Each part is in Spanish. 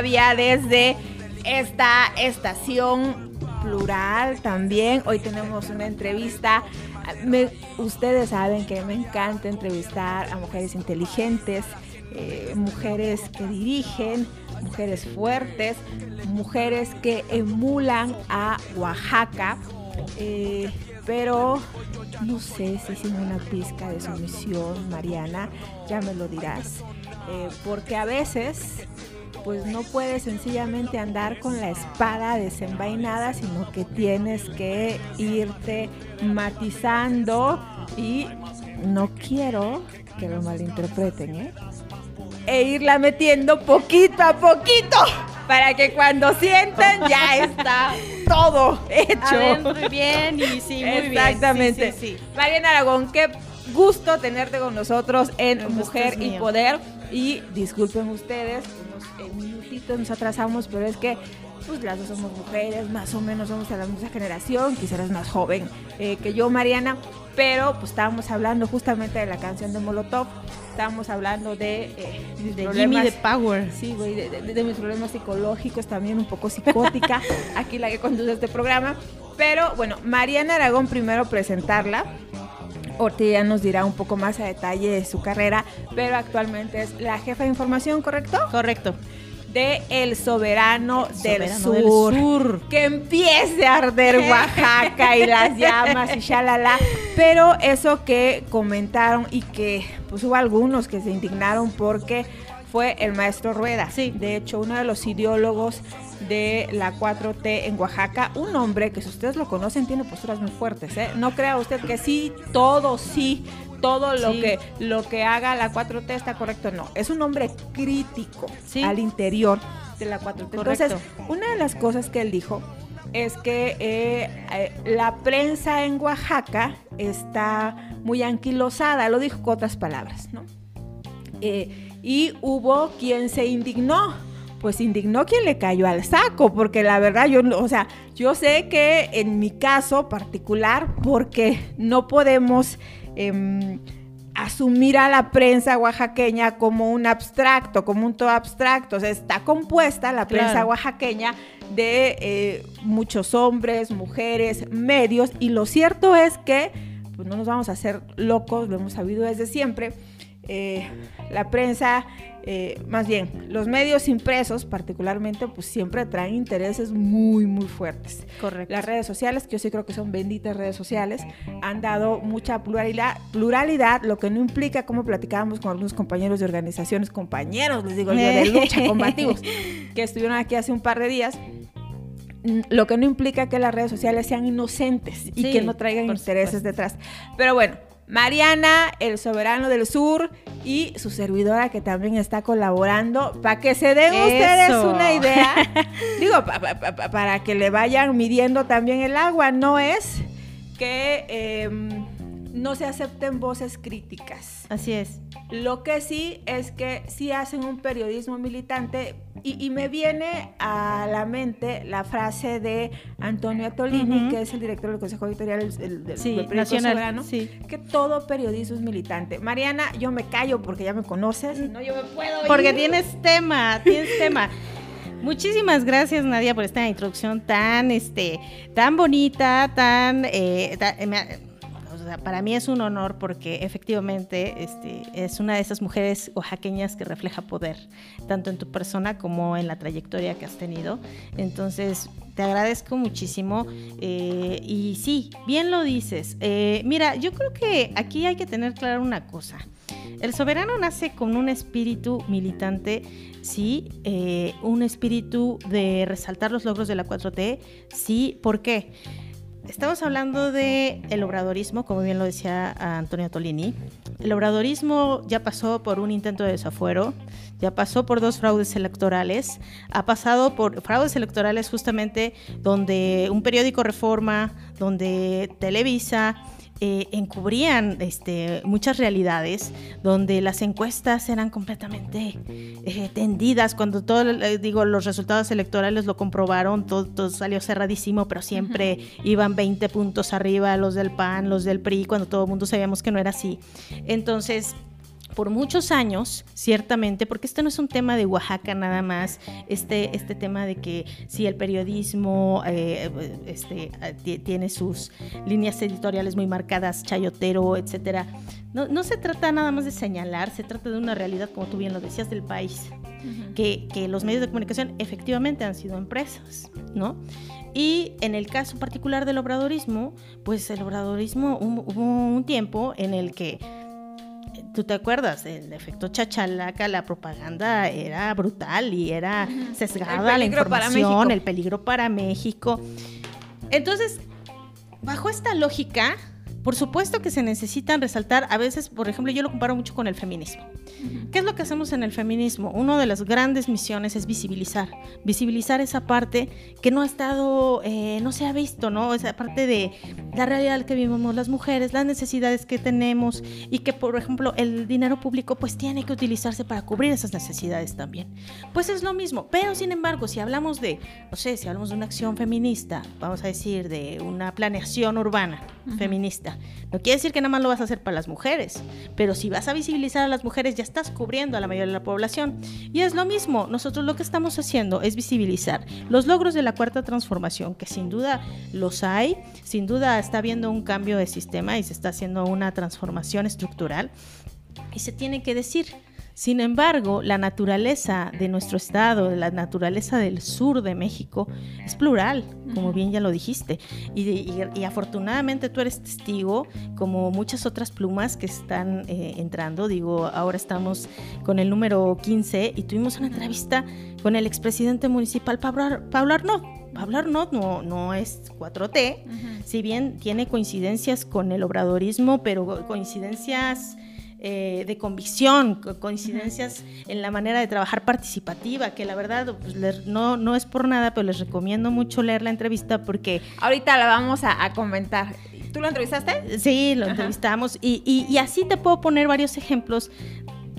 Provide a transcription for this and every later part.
Desde esta estación plural también. Hoy tenemos una entrevista. ustedes saben que me encanta entrevistar a mujeres inteligentes, eh, mujeres que dirigen, mujeres fuertes, mujeres que emulan a Oaxaca. Eh, pero no sé si sin una pizca de sumisión, Mariana, ya me lo dirás. Eh, porque a veces pues no puedes sencillamente andar con la espada desenvainada, sino que tienes que irte matizando y no quiero que lo malinterpreten, ¿eh? E irla metiendo poquito a poquito para que cuando sienten ya está todo hecho. muy bien y sí, muy Exactamente. Sí, Mariana Aragón, qué gusto tenerte con nosotros en Mujer y Poder. Y disculpen ustedes, unos minutitos nos atrasamos, pero es que pues las dos somos mujeres, más o menos somos de la misma generación, quizás eres más joven eh, que yo, Mariana, pero pues estábamos hablando justamente de la canción de Molotov, estábamos hablando de eh, mis de problemas, de Power. Sí, güey, de, mis problemas psicológicos, también un poco psicótica, aquí la que conduce este programa, pero bueno, Mariana Aragón primero presentarla, Ortiz ya nos dirá un poco más a detalle de su carrera, pero actualmente es la jefa de información, ¿correcto? Correcto de El Soberano, del, sur, Que empiece a arder Oaxaca y las llamas y shalala. Pero eso que comentaron y que pues hubo algunos que se indignaron porque fue el maestro Rueda. Sí. De hecho, uno de los ideólogos de la 4T en Oaxaca, un hombre que si ustedes lo conocen tiene posturas muy fuertes, ¿eh? No crea usted que sí, todo sí, todo lo que lo que haga la 4T está correcto, no, es un hombre crítico al interior de la 4T. Entonces, una de las cosas que él dijo es que eh, eh, la prensa en Oaxaca está muy anquilosada, lo dijo con otras palabras, ¿no? Eh, y hubo quien se indignó, pues indignó quien le cayó al saco, porque la verdad yo, o sea, yo sé que en mi caso particular, porque no podemos Em, asumir a la prensa oaxaqueña como un abstracto, como un todo abstracto. O sea, está compuesta la prensa oaxaqueña de eh, muchos hombres, mujeres, medios, y lo cierto es que, pues no nos vamos a hacer locos, lo hemos sabido desde siempre, eh, la prensa eh, más bien, los medios impresos particularmente, pues siempre traen intereses muy, muy fuertes. Correcto. Las redes sociales, que yo sí creo que son benditas redes sociales, han dado mucha pluralidad, pluralidad, lo que no implica, como platicábamos con algunos compañeros de organizaciones, compañeros, les digo yo, de lucha, combativos, que estuvieron aquí hace un par de días, mm, lo que no implica que las redes sociales sean inocentes y que no traigan intereses detrás. Pero bueno, Mariana, el soberano del sur y su servidora que también está colaborando para que se den ustedes una idea. digo, para que le vayan midiendo también el agua, no es que em, no se acepten voces críticas. Así es. Lo que sí es que sí hacen un periodismo militante y, me viene a la mente la frase de Antonio Atolini, que es el director del Consejo Editorial del, del, sí, Soberano, que todo periodismo es militante. Mariana, yo me callo porque ya me conoces, no yo me puedo Porque tienes tema, tienes tema. Muchísimas gracias Nadia por esta introducción tan, este, tan bonita, tan, eh, para mí es un honor porque efectivamente este, es una de esas mujeres oaxaqueñas que refleja poder, tanto en tu persona como en la trayectoria que has tenido. Entonces, te agradezco muchísimo. Eh, y sí, bien lo dices. Eh, mira, yo creo que aquí hay que tener claro una cosa. El soberano nace con un espíritu militante, sí, eh, un espíritu de resaltar los logros de la 4T, sí, ¿por qué? Estamos hablando de el obradorismo, como bien lo decía Antonio Tolini. El obradorismo ya pasó por un intento de desafuero, ya pasó por dos fraudes electorales, ha pasado por fraudes electorales justamente donde un periódico Reforma, donde Televisa, eh, encubrían este, muchas realidades donde las encuestas eran completamente eh, tendidas cuando todo eh, digo los resultados electorales lo comprobaron todo, salió cerradísimo pero siempre iban 20 puntos arriba los del PAN los del PRI cuando todo el mundo sabíamos que no era así. Entonces por muchos años, ciertamente, porque esto no es un tema de Oaxaca nada más, este, este tema de que si el periodismo eh, este, tiene sus líneas editoriales muy marcadas, chayotero, etcétera. No, no, se trata nada más de señalar, se trata de una realidad, como tú bien lo decías, del país, que, que los medios de comunicación efectivamente han sido empresas, ¿no? Y en el caso particular del obradorismo, pues el obradorismo hubo un tiempo en el que tú te acuerdas, el efecto chachalaca, la propaganda era brutal y era sesgada la información, el peligro para México. Entonces, bajo esta lógica, por supuesto que se necesitan resaltar, a veces, por ejemplo, yo lo comparo mucho con el feminismo. ¿Qué es lo que hacemos en el feminismo? Una de las grandes misiones es visibilizar, visibilizar esa parte que no ha estado, eh, no se ha visto, ¿no? Esa parte de la realidad que vivimos las mujeres, las necesidades que tenemos y que, por ejemplo, el dinero público pues tiene que utilizarse para cubrir esas necesidades también. Pues es lo mismo, pero sin embargo, si hablamos de, no sé, si hablamos de una acción feminista, vamos a decir, de una planeación urbana feminista, no quiere decir que nada más lo vas a hacer para las mujeres, pero si vas a visibilizar a las mujeres ya estás cubriendo a la mayoría de la población. Y es lo mismo, nosotros lo que estamos haciendo es visibilizar los logros de la cuarta transformación, que sin duda los hay, sin duda está habiendo un cambio de sistema y se está haciendo una transformación estructural. Y se tiene que decir, sin embargo, la naturaleza de nuestro estado, la naturaleza del sur de México, es plural, como bien ya lo dijiste. Y, afortunadamente tú eres testigo, como muchas otras plumas que están eh, entrando. Digo, ahora estamos con el número 15 y tuvimos una entrevista con el expresidente municipal Pablo, Pablo Arnaud. Pablo Arnaud no, no es 4T, si bien tiene coincidencias con el obradorismo, pero coincidencias eh, de convicción, coincidencias en la manera de trabajar participativa, que la verdad pues, no, no es por nada, pero les recomiendo mucho leer la entrevista porque... Ahorita la vamos a, comentar. ¿Tú lo entrevistaste? Sí, lo entrevistamos y, y así te puedo poner varios ejemplos.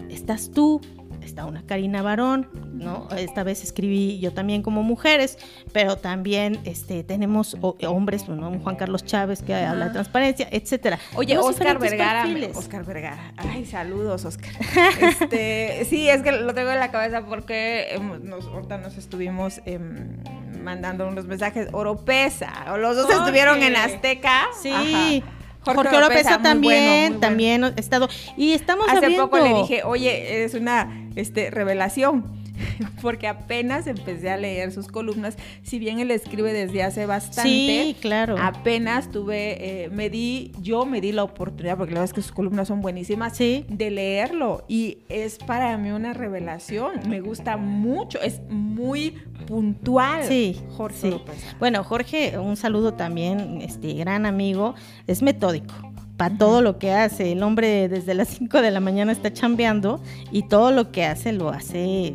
Estás tú, está una Karina Barón, ¿no? Esta vez escribí yo también como mujeres, pero también este, tenemos hombres, ¿no? Juan Carlos Chávez que habla de transparencia, etcétera. Oye, Oscar Vergara, Oscar Vergara. Ay, saludos, Oscar. Este, sí, es que lo tengo en la cabeza porque nos, ahorita nos estuvimos em, mandando unos mensajes. Oropesa, o los dos estuvieron en Azteca. Sí. Jorge, Oropesa, también, también ha estado. Y estamos Hace poco le dije, oye, es una este, revelación porque apenas empecé a leer sus columnas, si bien él escribe desde hace bastante, sí, claro. apenas tuve, eh, me di, yo me di la oportunidad, porque la verdad es que sus columnas son buenísimas, de leerlo y es para mí una revelación, me gusta mucho, es muy puntual. Sí, Jorge. Bueno, Jorge, un saludo también, este gran amigo, es metódico para todo lo que hace. El hombre desde las 5 de la mañana está chambeando y todo lo que hace lo hace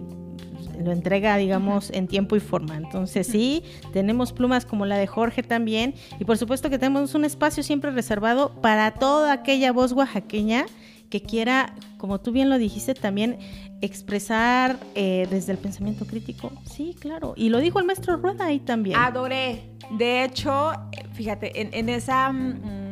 lo entrega, digamos, en tiempo y forma. Entonces sí, tenemos plumas como la de Jorge también y por supuesto que tenemos un espacio siempre reservado para toda aquella voz oaxaqueña que quiera, como tú bien lo dijiste, también expresar eh, desde el pensamiento crítico. Sí, claro. Y lo dijo el maestro Rueda ahí también. Adoré. De hecho, fíjate, en, esa... Mm,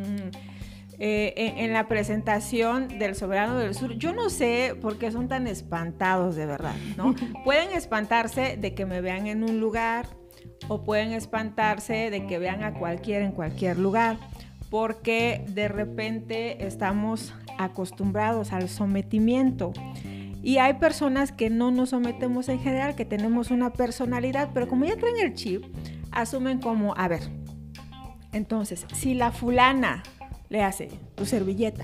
eh, en, la presentación del Soberano del Sur. Yo no sé por qué son tan espantados de verdad, ¿no? pueden espantarse de que me vean en un lugar o pueden espantarse de que vean a cualquiera en cualquier lugar, porque de repente estamos acostumbrados al sometimiento. Y hay personas que no nos sometemos en general, que tenemos una personalidad, pero como ya traen el chip, asumen como, a ver, entonces, si la fulana le hace tu servilleta.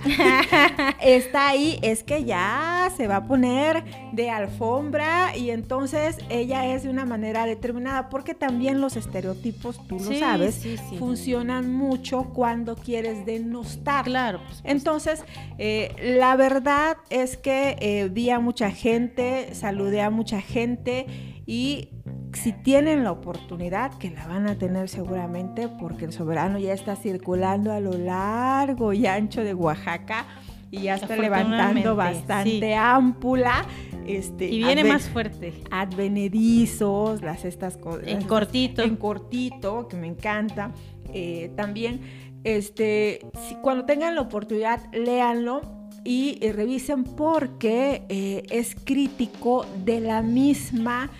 Está ahí, es que ya se va a poner de alfombra y entonces ella es de una manera determinada, porque también los estereotipos, tú lo sabes, funcionan mucho cuando quieres denostar. Claro. Pues, pues. entonces, eh, la verdad es que eh, vi a mucha gente, saludé a mucha gente y si tienen la oportunidad, que la van a tener seguramente, porque el soberano ya está circulando a lo largo y ancho de Oaxaca y ya está levantando bastante ámpula. Este, y viene más fuerte. Advenedizos, las estas cosas. En cortito. En cortito, que me encanta. Eh, también, este, si, cuando tengan la oportunidad, léanlo y, revisen porque eh, es crítico de la misma,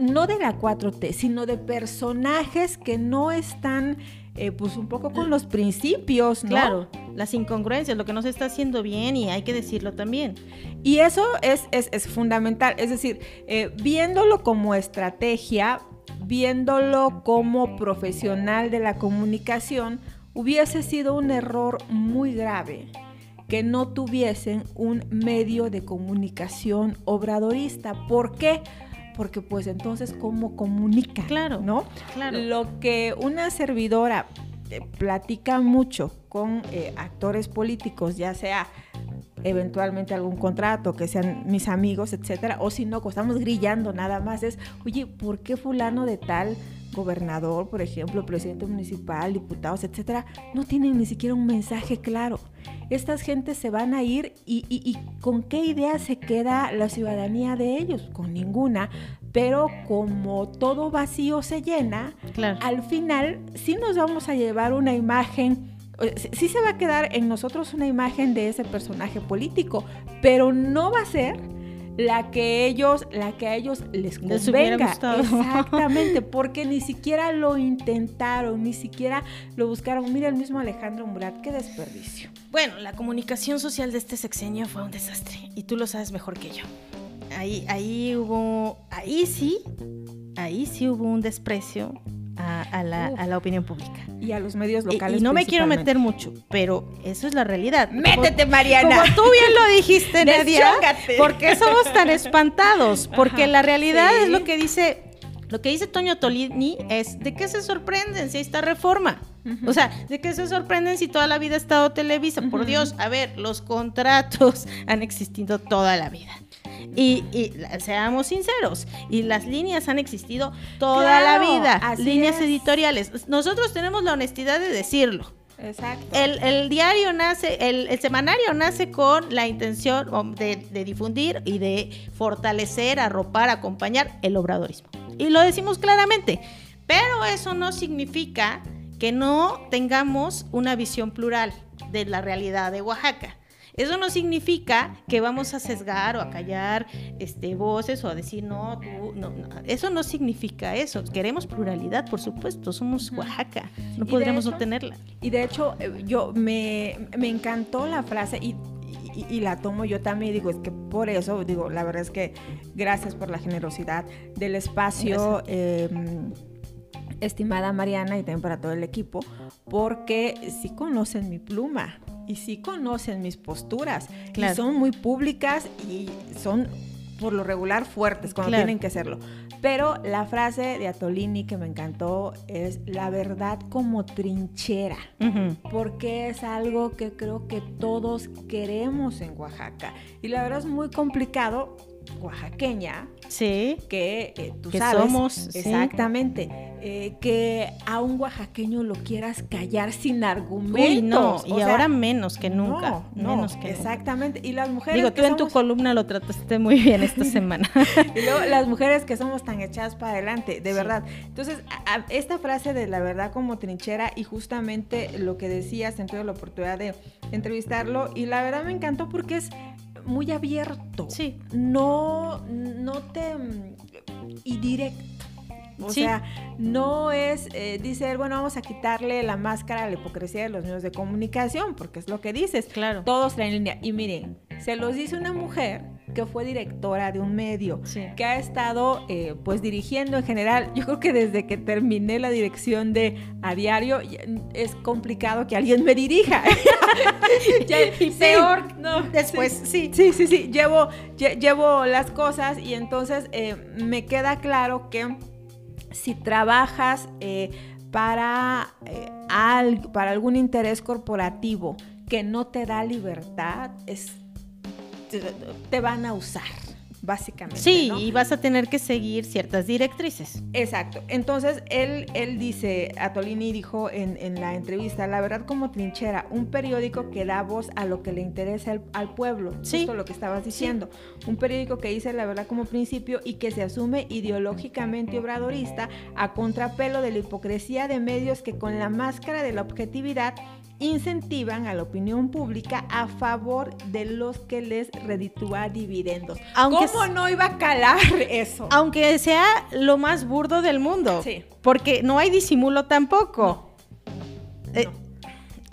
no de la 4T, sino de personajes que no están eh, pues un poco con los principios, ¿no? Claro, las incongruencias, lo que no se está haciendo bien y hay que decirlo también. Y eso es, es, fundamental, es decir, eh, viéndolo como estrategia, viéndolo como profesional de la comunicación, hubiese sido un error muy grave que no tuviesen un medio de comunicación obradorista. ¿Por qué? Porque pues entonces, ¿cómo comunica? Claro, ¿no? Claro. Lo que una servidora eh, platica mucho con eh, actores políticos, ya sea eventualmente algún contrato, que sean mis amigos, etcétera, o si no, pues estamos grillando nada más, es, oye, ¿por qué fulano de tal gobernador, por ejemplo, presidente municipal, diputados, etcétera, no tienen ni siquiera un mensaje claro? Estas gentes se van a ir y, y con qué idea se queda la ciudadanía de ellos? Con ninguna, pero como todo vacío se llena, claro. al final sí nos vamos a llevar una imagen sí se va a quedar en nosotros una imagen de ese personaje político, pero no va a ser la que ellos, la que a ellos les convenga. Exactamente, porque ni siquiera lo intentaron, ni siquiera lo buscaron. Mira el mismo Alejandro Murat, qué desperdicio. Bueno, la comunicación social de este sexenio fue un desastre y tú lo sabes mejor que yo. Ahí, ahí hubo, ahí sí, ahí sí hubo un desprecio a, la, opinión pública. Y a los medios locales. Y, no me quiero meter mucho, pero eso es la realidad. Métete, Mariana. Como tú bien lo dijiste, Nadia. ¿Por qué somos tan espantados? Porque la realidad es lo que dice. Lo que dice Toño Tolini es de qué se sorprenden si hay esta reforma. O sea, ¿de qué se sorprenden si toda la vida ha estado Televisa? Por Dios, a ver, los contratos han existido toda la vida. Y, seamos sinceros, y las líneas han existido toda la vida, líneas editoriales. Nosotros tenemos la honestidad de decirlo. Exacto. El, diario nace, el, semanario nace con la intención de, de, difundir y de fortalecer, arropar, acompañar el obradorismo. Y lo decimos claramente. Pero eso no significa que no tengamos una visión plural de la realidad de Oaxaca. Eso no significa que vamos a sesgar o a callar este, voces o a decir no, tú, no, Eso no significa eso. Queremos pluralidad, por supuesto. Somos Oaxaca. No podríamos no tenerla. Y de hecho, eh, yo me, encantó la frase y, y, la tomo yo también. Digo, es que por eso, digo, la verdad es que gracias por la generosidad del espacio. Em, estimada Mariana y también para todo el equipo, porque sí conocen mi pluma y sí conocen mis posturas y son muy públicas y son por lo regular fuertes cuando tienen que serlo. Pero la frase de Atolini que me encantó es la verdad como trinchera, porque es algo que creo que todos queremos en Oaxaca. Y la verdad es muy complicado oaxaqueña, sí, que eh, tú sabes, somos, exactamente, eh, que a un oaxaqueño lo quieras callar sin argumentos. no, y ahora menos que nunca, no, menos que exactamente. Y las mujeres digo, tú en tu columna lo trataste muy bien esta semana. y luego las mujeres que somos tan echadas para adelante, de verdad. Entonces, esta frase de la verdad como trinchera y justamente lo que decías, en toda la oportunidad de entrevistarlo y la verdad me encantó porque es muy abierto. Sí. No, no te... y directo. O sea, no es, eh, dice bueno, vamos a quitarle la máscara a la hipocresía de los medios de comunicación, porque es lo que dices. Claro. Todos traen línea. Y miren, se los dice una mujer que fue directora de un medio, que ha estado eh, pues dirigiendo en general, yo creo que desde que terminé la dirección de A Diario es complicado que alguien me dirija. y peor no, después, sí. Sí, sí, sí, llevo, llevo las cosas y entonces eh, me queda claro que si trabajas eh, para, para algún interés corporativo que no te da libertad, es te, van a usar básicamente. Sí, y vas a tener que seguir ciertas directrices. Exacto. Entonces, él, él dice, Atolini dijo en, en, la entrevista, la verdad como trinchera, un periódico que da voz a lo que le interesa al, pueblo. Sí. Justo lo que estabas diciendo. Un periódico que dice la verdad como principio y que se asume ideológicamente obradorista a contrapelo de la hipocresía de medios que con la máscara de la objetividad incentivan a la opinión pública a favor de los que les reditúa dividendos. Aunque ¿Cómo no iba a calar eso? Aunque sea lo más burdo del mundo. Sí. Porque no hay disimulo tampoco. Eh,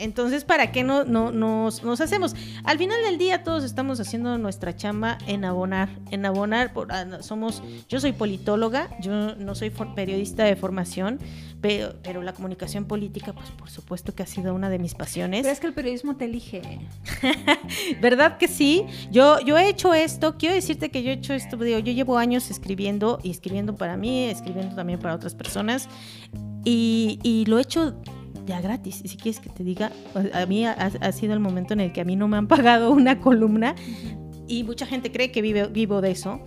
entonces, ¿para qué no, no nos, hacemos? Al final del día todos estamos haciendo nuestra chamba en abonar, en abonar, por, ah, somos, yo soy politóloga, yo no soy periodista de formación, pero, pero, la comunicación política, pues por supuesto que ha sido una de mis pasiones. Pero es que el periodismo te elige. ¿Verdad que sí? Yo, yo he hecho esto, quiero decirte que yo he hecho esto, digo, yo llevo años escribiendo y escribiendo para mí, escribiendo también para otras personas y, y lo he hecho ya gratis. Y si quieres que te diga, a mí ha, sido el momento en el que a mí no me han pagado una columna y mucha gente cree que vive, vivo de eso.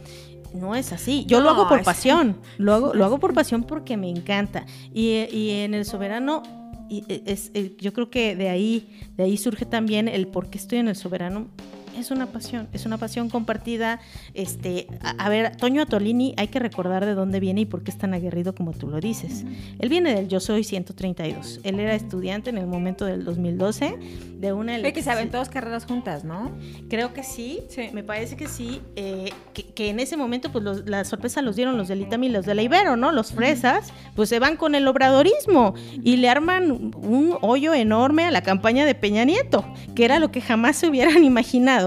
No es así. Yo lo hago por pasión. Lo hago, lo hago por pasión porque me encanta. Y, y en el soberano y es, yo creo que de ahí, de ahí surge también el por qué estoy en el soberano es una pasión, es una pasión compartida. Este, a, ver, Toño Atolini, hay que recordar de dónde viene y por qué es tan aguerrido como tú lo dices. Él viene del Yo Soy 132. Él era estudiante en el momento del 2012 de una que saben todas carreras juntas, ¿no? Creo que sí, me parece que sí. Eh, que, en ese momento, pues la sorpresa los dieron los del ITAM y los de la Ibero, ¿no? Los fresas, pues se van con el obradorismo y le arman un hoyo enorme a la campaña de Peña Nieto, que era lo que jamás se hubieran imaginado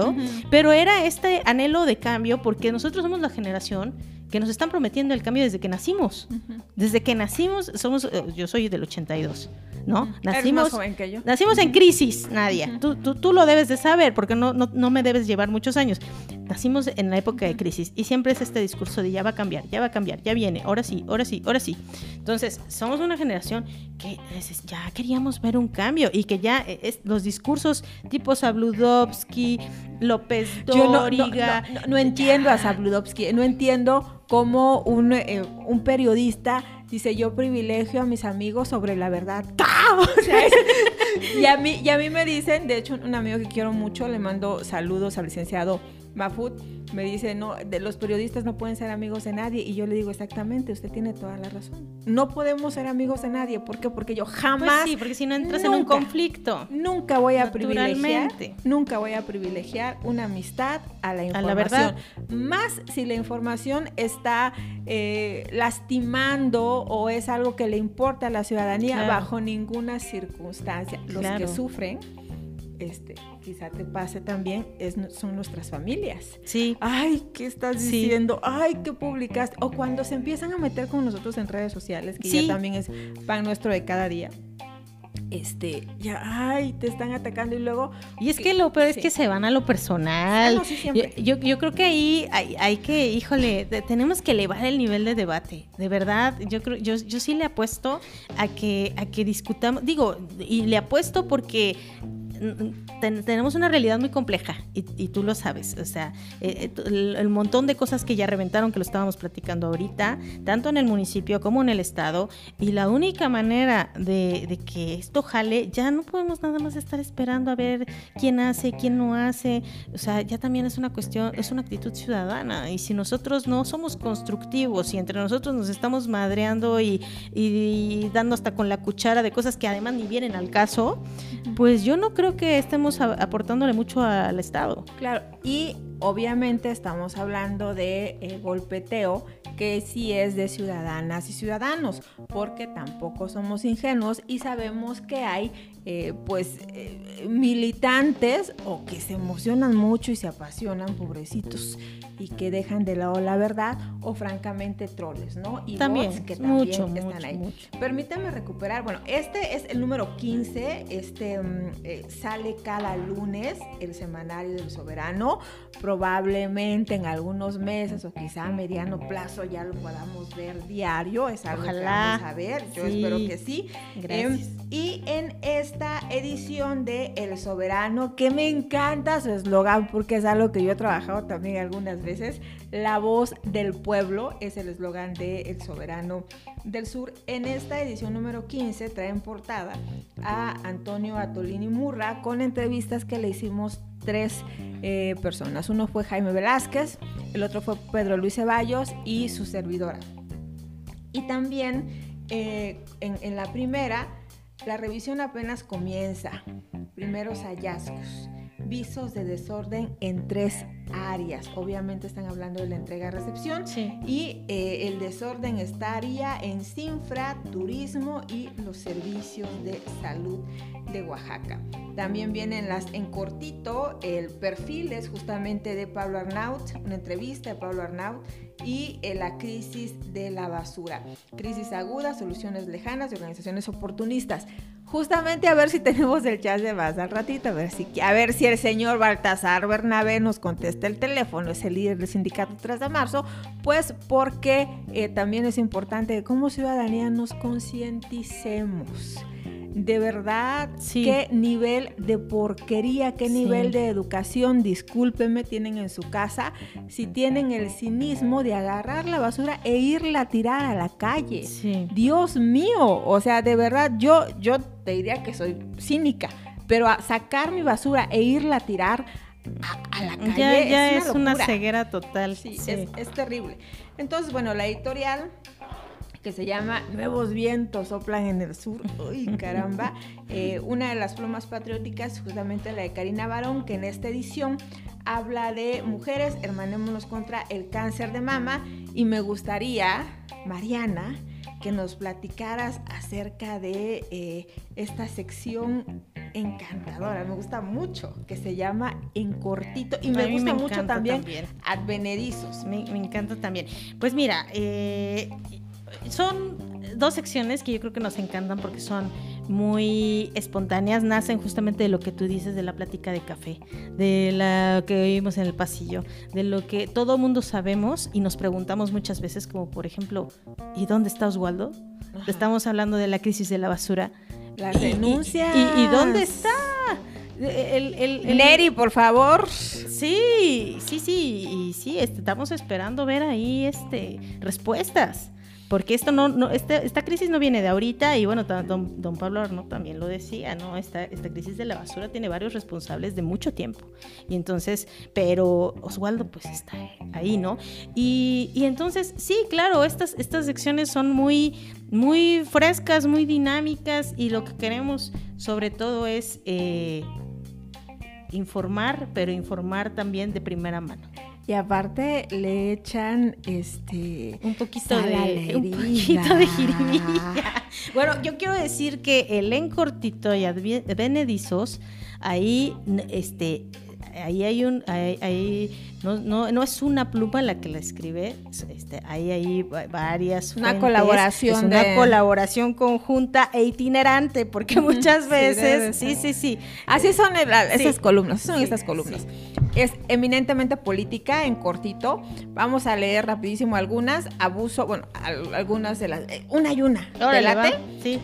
pero era este anhelo de cambio porque nosotros somos la generación que nos están prometiendo el cambio desde que nacimos. Desde que nacimos, somos, eh, yo soy del 82, ¿no? Nacimos, joven que yo. nacimos en crisis, Nadia. tú, tú, tú, lo debes de saber porque no, no, no me debes llevar muchos años. Nacimos en la época de crisis y siempre es este discurso de ya va a cambiar, ya va a cambiar, ya viene, ahora sí, ahora sí, ahora sí. Entonces, somos una generación que ya queríamos ver un cambio y que ya eh, es, los discursos tipo Sabludovsky, López Dóriga... no, no, entiendo a Sabludovsky, no entiendo como un, eh, un periodista dice yo privilegio a mis amigos sobre la verdad. y, a mí, y a mí me dicen, de hecho un amigo que quiero mucho, le mando saludos al licenciado Mafut me dice, no, de los periodistas no pueden ser amigos de nadie. Y yo le digo, exactamente, usted tiene toda la razón. No podemos ser amigos de nadie. ¿Por qué? Porque yo pues jamás... sí, porque si no entras en un conflicto. Nunca voy a privilegiar, nunca voy a privilegiar una amistad a la información. A la verdad. Más si la información está eh, lastimando o es algo que le importa a la ciudadanía bajo ninguna circunstancia. Los que sufren este, quizá te pase también, es, son nuestras familias. Sí. Ay, ¿qué estás diciendo? Ay, ¿qué publicaste? O cuando se empiezan a meter con nosotros en redes sociales, que ya también es pan nuestro de cada día este, ya, ay, te están atacando y luego... Y es que lo peor es que se van a lo personal. Ah, yo, yo, creo que ahí hay, hay, que, híjole, tenemos que elevar el nivel de debate. De verdad, yo creo, yo, yo sí le apuesto a que, a que discutamos, digo, y le apuesto porque tenemos una realidad muy compleja y, tú lo sabes. O sea, eh, eh, el, montón de cosas que ya reventaron, que lo estábamos platicando ahorita, tanto en el municipio como en el estado. Y la única manera de, que esto jale, ya no podemos nada más estar esperando a ver quién hace, quién no hace. O sea, ya también es una cuestión, es una actitud ciudadana. Y si nosotros no somos constructivos y entre nosotros nos estamos madreando y, y dando hasta con la cuchara de cosas que además ni vienen al caso, pues yo no creo que estemos aportándole mucho al Estado. Claro, y obviamente estamos hablando de eh, golpeteo que sí es de ciudadanas y ciudadanos, porque tampoco somos ingenuos y sabemos que hay eh, pues eh, militantes o que se emocionan mucho y se apasionan, pobrecitos, y que dejan de lado la verdad, o francamente troles, ¿no? Y también, que también mucho, están ahí. Mucho. Permítame recuperar, bueno, este es el número 15, este mm, sale cada lunes el semanario del soberano, probablemente en algunos meses o quizá a mediano plazo ya lo podamos ver diario, es algo que vamos a ver, yo espero que sí. Gracias. Em, y en esta edición de El Soberano, que me encanta su eslogan porque es algo que yo he trabajado también algunas veces, la voz del pueblo es el eslogan de El Soberano del Sur. En esta edición número 15 trae en portada a Antonio Atolini Murra con entrevistas que le hicimos tres eh, personas. Uno fue Jaime Velázquez, el otro fue Pedro Luis Ceballos y su servidora. Y también eh, en, la primera La revisión apenas comienza. Primeros hallazgos visos de desorden en tres áreas. Obviamente están hablando de la entrega-recepción y eh, el desorden estaría en Sinfra, turismo y los servicios de salud de Oaxaca. También vienen las en cortito, el perfil es justamente de Pablo Arnaut, una entrevista de Pablo Arnaut y eh, la crisis de la basura. Crisis aguda, soluciones lejanas y organizaciones oportunistas justamente a ver si tenemos el chat de más al ratito, a ver si, a ver si el señor Baltasar Bernabé nos contesta el teléfono, es el líder del sindicato 3 de marzo, pues porque eh, también es importante que como ciudadanía nos concienticemos de verdad, qué nivel de porquería, qué nivel de educación, discúlpeme, tienen en su casa, si tienen el cinismo de agarrar la basura e irla a tirar a la calle. Dios mío, o sea, de verdad, yo, yo te diría que soy cínica, pero a sacar mi basura e irla a tirar a, la calle ya, es, una, ceguera total. Sí, Es, es terrible. Entonces, bueno, la editorial que se llama Nuevos vientos soplan en el sur. Uy, caramba. Eh, una de las plumas patrióticas, justamente la de Karina Barón, que en esta edición habla de mujeres, hermanémonos contra el cáncer de mama. Y me gustaría, Mariana, que nos platicaras acerca de eh, esta sección encantadora, me gusta mucho, que se llama En Cortito y me gusta mucho también, Advenedizos. Me, me, encanta también. Pues mira, eh, son dos secciones que yo creo que nos encantan porque son muy espontáneas, nacen justamente de lo que tú dices de la plática de café, de la que oímos en el pasillo, de lo que todo mundo sabemos y nos preguntamos muchas veces, como por ejemplo, ¿y dónde está Oswaldo? Estamos hablando de la crisis de la basura. La denuncia. Y, dónde está? El, Neri, por favor. Sí, sí, sí, y sí, este, estamos esperando ver ahí este respuestas porque esto no, no este, esta crisis no viene de ahorita y bueno, don, Pablo Arno también lo decía, ¿no? Esta, esta crisis de la basura tiene varios responsables de mucho tiempo. Y entonces, pero Oswaldo pues está ahí, ¿no? Y, y entonces, sí, claro, estas, estas secciones son muy, muy frescas, muy dinámicas y lo que queremos sobre todo es eh, informar, pero informar también de primera mano. Y aparte le echan este un poquito de un poquito de jirimilla. Bueno, yo quiero decir que el encortito y Benedizos ahí este ahí hay un, ahí, no, no, no, es una pluma la que la escribe, este, ahí hay varias. Una colaboración. una colaboración conjunta e itinerante, porque muchas veces, sí, sí, sí, Así son esas columnas, son estas columnas. Es eminentemente política, en cortito. Vamos a leer rapidísimo algunas. Abuso, bueno, algunas de las. Eh, una y una. ¿Te Sí.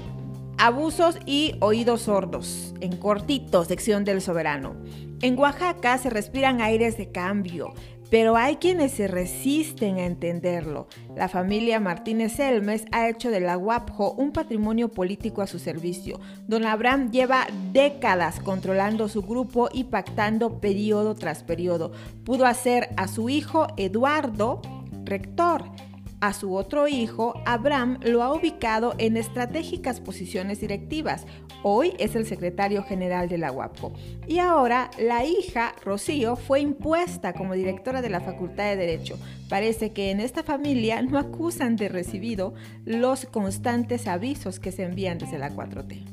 Abusos y oídos sordos, en cortito, sección del soberano. En Oaxaca se respiran aires de cambio, pero hay quienes se resisten a entenderlo. La familia Martínez Elmes ha hecho de la UAPJO un patrimonio político a su servicio. Don Abraham lleva décadas controlando su grupo y pactando periodo tras periodo. Pudo hacer a su hijo Eduardo rector a su otro hijo, Abraham lo ha ubicado en estratégicas posiciones directivas. Hoy es el secretario general de la UAPCO. Y ahora la hija, Rocío, fue impuesta como directora de la Facultad de Derecho. Parece que en esta familia no acusan de recibido los constantes avisos que se envían desde la 4T.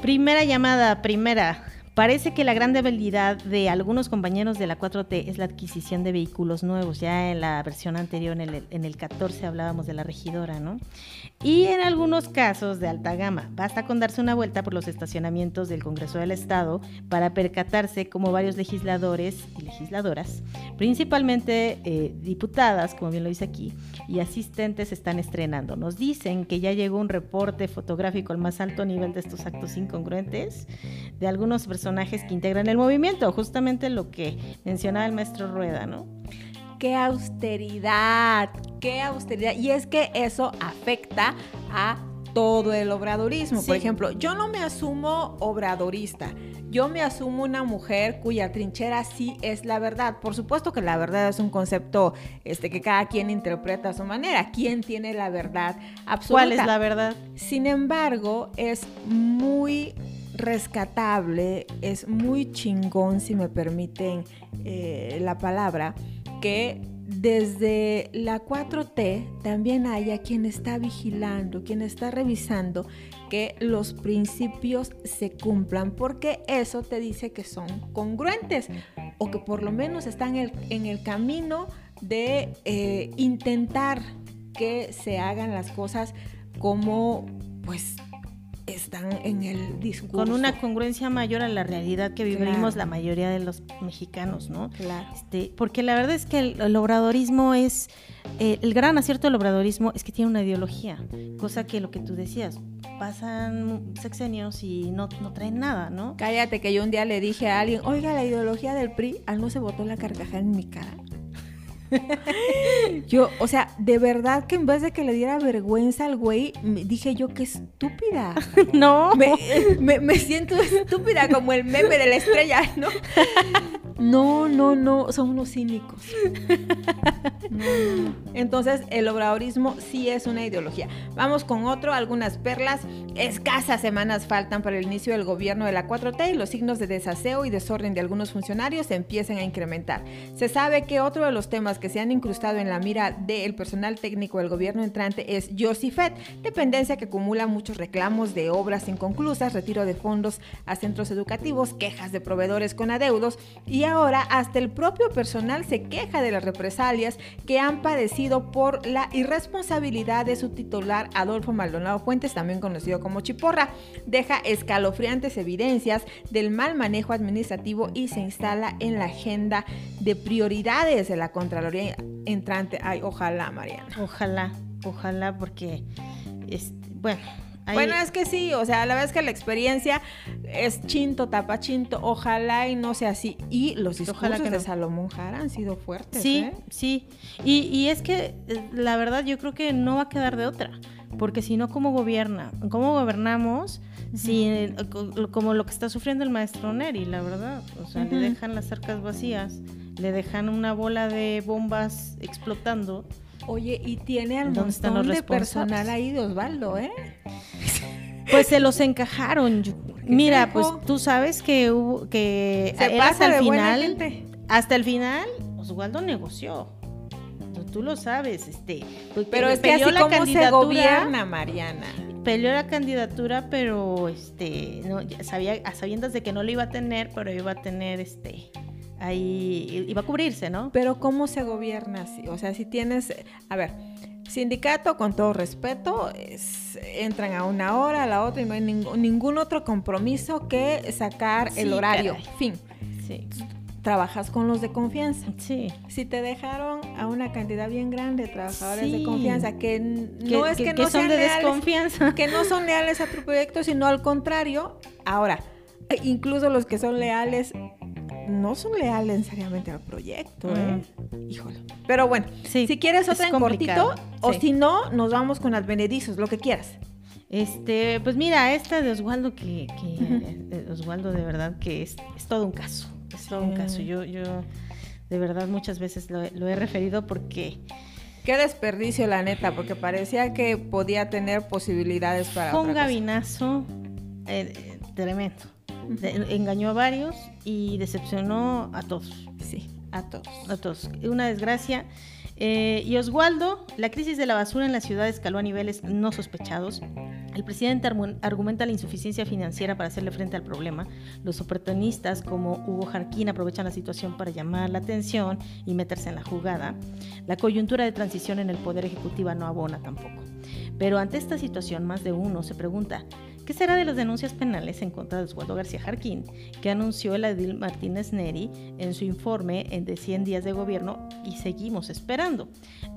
Primera llamada, primera. Parece que la gran debilidad de algunos compañeros de la 4T es la adquisición de vehículos nuevos. Ya en la versión anterior, en el, en el 14, hablábamos de la regidora, ¿no? Y en algunos casos de alta gama. Basta con darse una vuelta por los estacionamientos del Congreso del Estado para percatarse como varios legisladores y legisladoras, principalmente eh, diputadas, como bien lo dice aquí, y asistentes están estrenando. Nos dicen que ya llegó un reporte fotográfico al más alto nivel de estos actos incongruentes de algunos personajes personajes que integran el movimiento, justamente lo que mencionaba el maestro Rueda, ¿no? Qué austeridad, qué austeridad. Y es que eso afecta a todo el obradorismo. Por ejemplo, yo no me asumo obradorista. Yo me asumo una mujer cuya trinchera sí es la verdad. Por supuesto que la verdad es un concepto este, que cada quien interpreta a su manera. ¿Quién tiene la verdad absoluta? ¿Cuál es la verdad? Sin embargo, es muy rescatable, es muy chingón, si me permiten eh, la palabra, que desde la 4T también haya quien está vigilando, quien está revisando que los principios se cumplan, porque eso te dice que son congruentes o que por lo menos están en el, camino de eh, intentar que se hagan las cosas como pues están en el discurso. Con una congruencia mayor a la realidad que vivimos la mayoría de los mexicanos, ¿no? Claro. Este, porque la verdad es que el, obradorismo es, eh, el gran acierto del obradorismo es que tiene una ideología, cosa que lo que tú decías, pasan sexenios y no, no traen nada, ¿no? Cállate que yo un día le dije a alguien, oiga, la ideología del PRI, al no se botó la carcajada en mi cara. yo, o sea, de verdad que en vez de que le diera vergüenza al güey, dije yo, qué estúpida. no. Me, me, siento estúpida como el meme de la estrella, ¿no? No, no, no, son unos cínicos. Entonces, el obradorismo sí es una ideología. Vamos con otro, algunas perlas. Escasas semanas faltan para el inicio del gobierno de la 4T y los signos de desaseo y desorden de algunos funcionarios se empiezan a incrementar. Se sabe que otro de los temas que se han incrustado en la mira del personal técnico del gobierno entrante es Yosifet, dependencia que acumula muchos reclamos de obras inconclusas, retiro de fondos a centros educativos, quejas de proveedores con adeudos y ahora hasta el propio personal se queja de las represalias que han padecido por la irresponsabilidad de su titular Adolfo Maldonado Fuentes, también conocido como Chiporra. Deja escalofriantes evidencias del mal manejo administrativo y se instala en la agenda de prioridades de la Contraloría entrante. Ay, ojalá, Mariana. Ojalá, ojalá, porque, es, bueno, bueno, es que sí, o sea, a la vez que la experiencia es chinto, tapa chinto, ojalá y no sea así. Y los discursos de Salomón Jara han sido fuertes. Sí, ¿eh? sí. Y, y es que eh, la verdad yo creo que no va a quedar de otra, porque si no, ¿cómo gobierna? ¿Cómo gobernamos? Si, como lo que está sufriendo el maestro Neri, la verdad. O sea, le dejan las arcas vacías, le dejan una bola de bombas explotando. Oye, y tiene al montón de personal ahí de Osvaldo, ¿eh? Pues se los encajaron. Mira, pues tú sabes que hubo que hasta el final, hasta el final, Osvaldo negoció. Tú lo sabes, este. Pues, pero es que así la como se gobierna, Mariana. Peleó la candidatura, pero este, no, sabía, a sabiendas de que no lo iba a tener, pero iba a tener este ahí iba a cubrirse, ¿no? Pero ¿cómo se gobierna así? O sea, si tienes, a ver, sindicato, con todo respeto, entran a una hora, a la otra y no hay ningún, otro compromiso que sacar el horario. Fin. Sí. Trabajas con los de confianza. Sí. Si te dejaron a una cantidad bien grande de trabajadores de confianza que no es que, no son de desconfianza, que no son leales a tu proyecto, sino al contrario. Ahora, incluso los que son leales no son leales necesariamente al proyecto, ¿eh? Híjole. Pero bueno, si quieres otra en cortito, o si no, nos vamos con advenedizos, lo que quieras. Este, pues mira, esta de Oswaldo, que, que Oswaldo de verdad que es, todo un caso, es todo un caso. Yo, yo de verdad muchas veces lo, he referido porque... Qué desperdicio, la neta, porque parecía que podía tener posibilidades para... Fue un gabinazo eh, tremendo engañó a varios y decepcionó a todos. Sí, a todos. A todos. Una desgracia. Eh, y Oswaldo, la crisis de la basura en la ciudad escaló a niveles no sospechados. El presidente argumenta la insuficiencia financiera para hacerle frente al problema. Los oportunistas como Hugo Jarquín aprovechan la situación para llamar la atención y meterse en la jugada. La coyuntura de transición en el Poder Ejecutivo no abona tampoco. Pero ante esta situación, más de uno se pregunta, ¿Qué será de las denuncias penales en contra de Oswaldo García Jarquín, que anunció el edil Martínez Neri en su informe de 100 días de gobierno y seguimos esperando?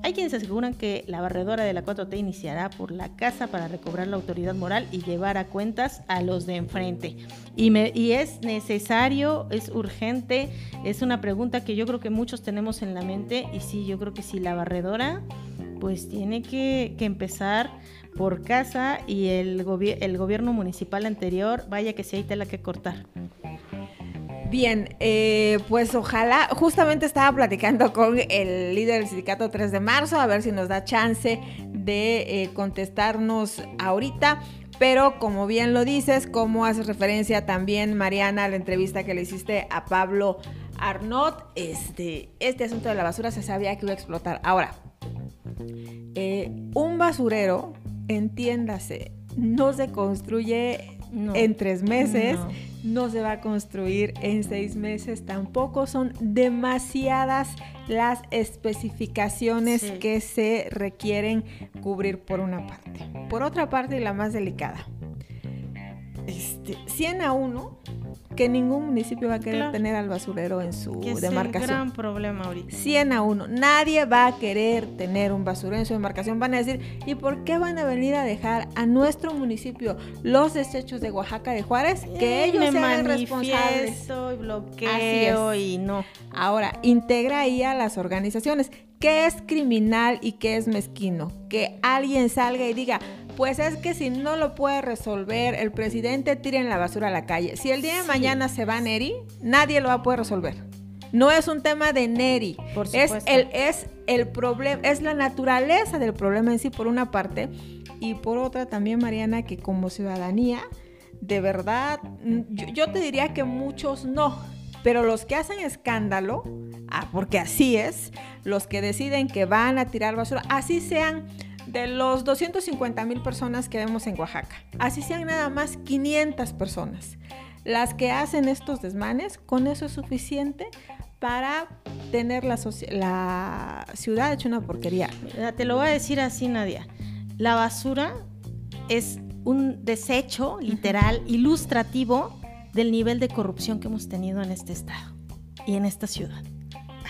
Hay quienes aseguran que la barredora de la 4T iniciará por la casa para recobrar la autoridad moral y llevar a cuentas a los de enfrente. Y, es necesario, es urgente, es una pregunta que yo creo que muchos tenemos en la mente y sí, yo creo que si la barredora pues tiene que, empezar por casa y el, gobierno municipal anterior, vaya que si hay tela que cortar. Bien, eh, pues ojalá, justamente estaba platicando con el líder del sindicato 3 de marzo, a ver si nos da chance de eh, contestarnos ahorita. Pero como bien lo dices, como hace referencia también Mariana a la entrevista que le hiciste a Pablo Arnott, este, este asunto de la basura se sabía que iba a explotar. Ahora, eh, un basurero, entiéndase, no se construye en tres meses, no. se va a construir en seis meses, tampoco son demasiadas las especificaciones que se requieren cubrir por una parte. Por otra parte, y la más delicada, este, 100 a 1 que ningún municipio va a querer tener al basurero en su que demarcación. Es gran problema ahorita. 100 a 1. Nadie va a querer tener un basurero en su demarcación. Van a decir, ¿y por qué van a venir a dejar a nuestro municipio los desechos de Oaxaca de Juárez? Que ellos sean responsables. y bloqueo y no. Ahora, integra ahí a las organizaciones. ¿Qué es criminal y qué es mezquino? Que alguien salga y diga, pues es que si no lo puede resolver el presidente, tiren la basura a la calle. Si el día de mañana se va Neri, nadie lo va a poder resolver. No es un tema de Neri. Por es el, es el problema, es la naturaleza del problema en sí, por una parte. Y por otra también, Mariana, que como ciudadanía, de verdad, yo, yo te diría que muchos no. Pero los que hacen escándalo, ah, porque así es, los que deciden que van a tirar basura, así sean de los 250 mil personas que vemos en Oaxaca, así sean nada más 500 personas, las que hacen estos desmanes, con eso es suficiente para tener la, la ciudad hecha una porquería. Te lo voy a decir así, Nadia. La basura es un desecho literal, ilustrativo del nivel de corrupción que hemos tenido en este estado y en esta ciudad.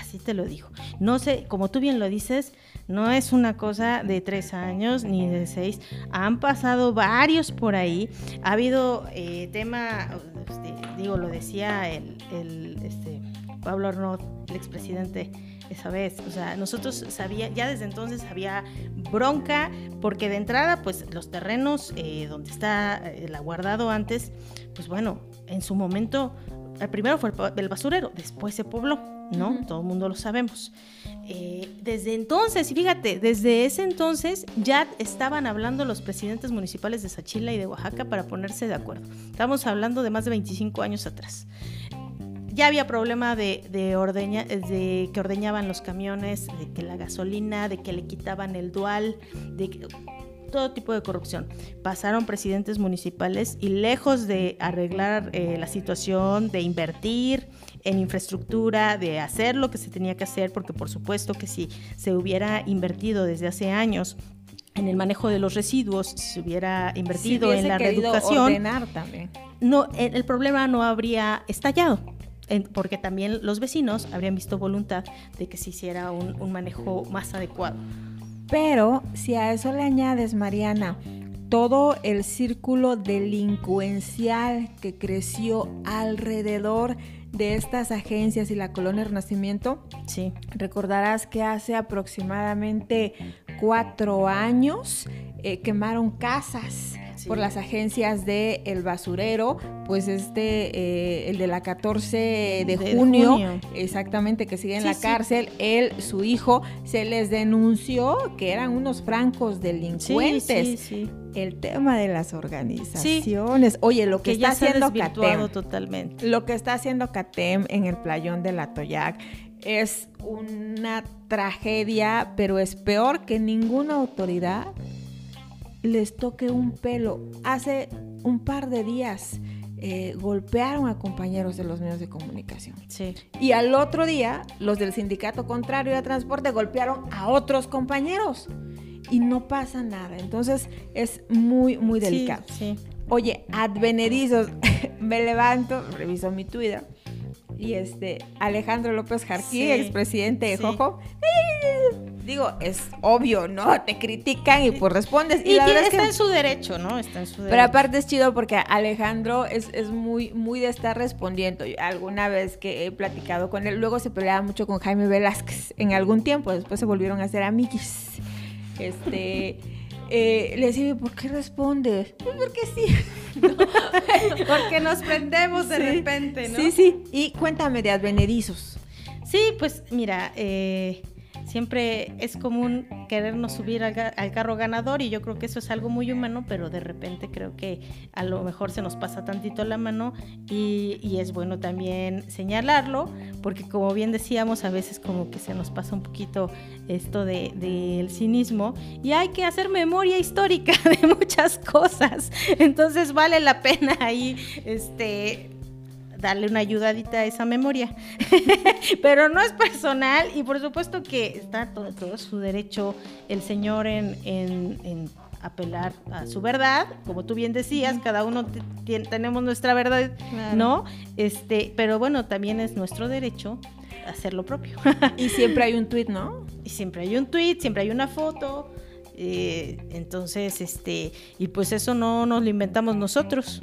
Así te lo digo. No sé, como tú bien lo dices, no es una cosa de tres años ni de seis. Han pasado varios por ahí. Ha habido eh, tema, este, digo, lo decía el, este, Pablo Arnaud, el expresidente esa vez. O sea, nosotros sabía, ya desde entonces había bronca, porque de entrada, pues los terrenos eh, donde está el aguardado antes, pues bueno, en su momento, el primero fue el basurero, después se pobló. ¿No? Todo el mundo lo sabemos. Eh, desde entonces, y fíjate, desde ese entonces ya estaban hablando los presidentes municipales de Sachila y de Oaxaca para ponerse de acuerdo. Estamos hablando de más de 25 años atrás. Ya había problema de, de que ordeñaban los camiones, de que la gasolina, de que le quitaban el dual, de todo tipo de corrupción. Pasaron presidentes municipales y lejos de arreglar eh, la situación, de invertir, en infraestructura, de hacer lo que se tenía que hacer, porque por supuesto que si se hubiera invertido desde hace años en el manejo de los residuos, si se hubiera invertido en la reeducación, también. no, el problema no habría estallado. porque también los vecinos habrían visto voluntad de que se hiciera un, un manejo más adecuado. Pero si a eso le añades, Mariana, todo el círculo delincuencial que creció alrededor de estas agencias y la colonia Renacimiento, sí. recordarás que hace aproximadamente cuatro años eh, quemaron casas por las agencias de El Basurero, pues este, eh, el de la 14 de, junio, exactamente, que sigue en la cárcel, él, su hijo, se les denunció que eran unos francos delincuentes. El tema de las organizaciones. Oye, lo que, está haciendo CATEM. totalmente. Lo que está haciendo CATEM en el playón de la Toyac es una tragedia, pero es peor que ninguna autoridad les toque un pelo. Hace un par de días eh, golpearon a compañeros de los medios de comunicación. Sí. Y al otro día, los del sindicato contrario de transporte golpearon a otros compañeros. Y no pasa nada. Entonces es muy, muy delicado. Sí, Oye, advenedizos, me levanto, reviso mi Twitter. Y este, Alejandro López Jarquí, expresidente de Jojo, digo, es obvio, ¿no? Te critican y pues respondes. Y, la verdad está en su derecho, ¿no? Está en su derecho. Pero aparte es chido porque Alejandro es, muy, muy de estar respondiendo. Alguna vez que he platicado con él, luego se peleaba mucho con Jaime Velázquez en algún tiempo, después se volvieron a hacer amiguis. este, eh, le decía, ¿por qué respondes? Pues porque sí. porque nos prendemos de repente, ¿no? Sí, sí. Y cuéntame de advenedizos. Sí, pues mira, eh, siempre es común querernos subir al, carro ganador y yo creo que eso es algo muy humano, pero de repente creo que a lo mejor se nos pasa tantito la mano y, es bueno también señalarlo, porque como bien decíamos, a veces como que se nos pasa un poquito esto del de, cinismo y hay que hacer memoria histórica de muchas cosas, entonces vale la pena ahí este darle una ayudadita a esa memoria. Pero no es personal y por supuesto que está todo, todo su derecho el señor en, apelar a su verdad, como tú bien decías, cada uno tenemos nuestra verdad, ¿no? Este, pero bueno, también es nuestro derecho hacer lo propio. y siempre hay un tweet, ¿no? Y siempre hay un tweet, siempre hay una foto. Eh, entonces, este, y pues eso no nos lo inventamos nosotros.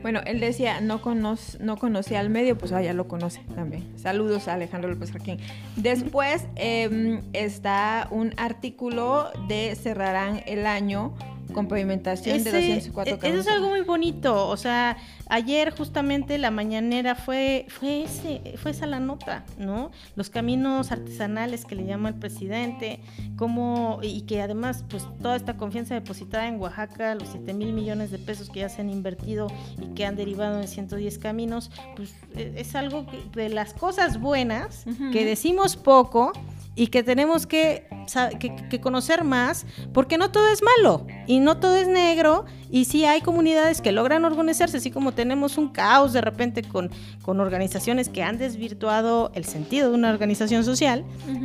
Bueno, él decía, no, conoce, no conocía al medio, pues ya lo conoce también. Saludos a Alejandro López Joaquín. Después em, está un artículo de Cerrarán el año con pavimentación de 204 Eso es algo muy bonito, o sea, ayer justamente la mañanera fue fue ese, fue esa la nota, ¿no? Los caminos artesanales que le llama el presidente, como y que además pues toda esta confianza depositada en Oaxaca, los 7 mil millones de pesos que ya se han invertido y que han derivado en 110 caminos, pues e, es algo de las cosas buenas que decimos poco y que tenemos que, que, conocer más, porque no todo es malo y no todo es negro, y sí hay comunidades que logran organizarse, así como tenemos un caos de repente con, con organizaciones que han desvirtuado el sentido de una organización social,